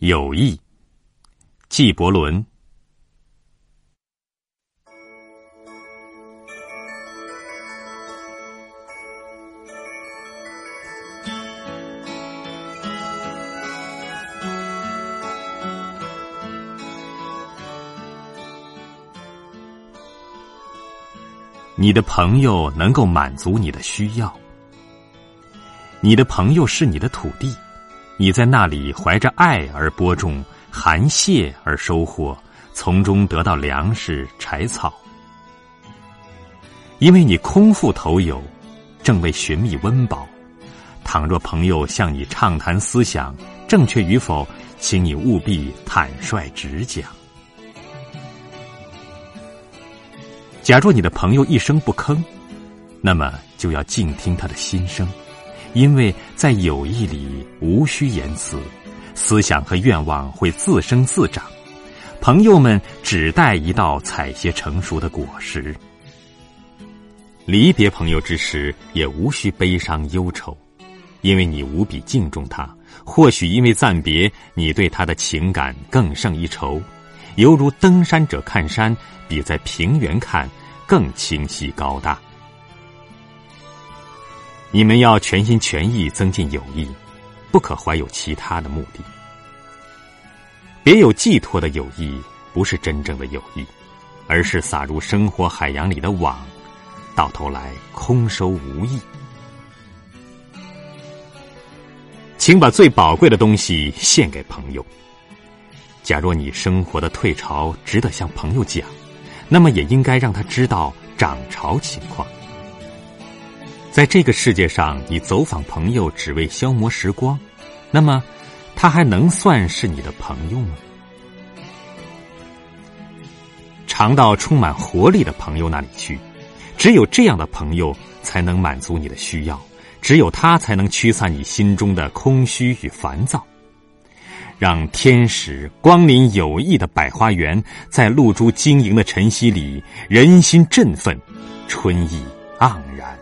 友谊，纪伯伦。你的朋友能够满足你的需要，你的朋友是你的土地。你在那里怀着爱而播种，含谢而收获，从中得到粮食、柴草。因为你空腹投友，正为寻觅温饱。倘若朋友向你畅谈思想，正确与否，请你务必坦率直讲。假若你的朋友一声不吭，那么就要静听他的心声。因为在友谊里无需言辞，思想和愿望会自生自长。朋友们只待一道采撷成熟的果实。离别朋友之时，也无需悲伤忧愁，因为你无比敬重他。或许因为暂别，你对他的情感更胜一筹，犹如登山者看山，比在平原看更清晰高大。你们要全心全意增进友谊，不可怀有其他的目的。别有寄托的友谊不是真正的友谊，而是撒入生活海洋里的网，到头来空收无益。请把最宝贵的东西献给朋友。假若你生活的退潮值得向朋友讲，那么也应该让他知道涨潮情况。在这个世界上，你走访朋友只为消磨时光，那么他还能算是你的朋友吗？常到充满活力的朋友那里去，只有这样的朋友才能满足你的需要，只有他才能驱散你心中的空虚与烦躁，让天使光临友谊的百花园，在露珠晶莹的晨曦里，人心振奋，春意盎然。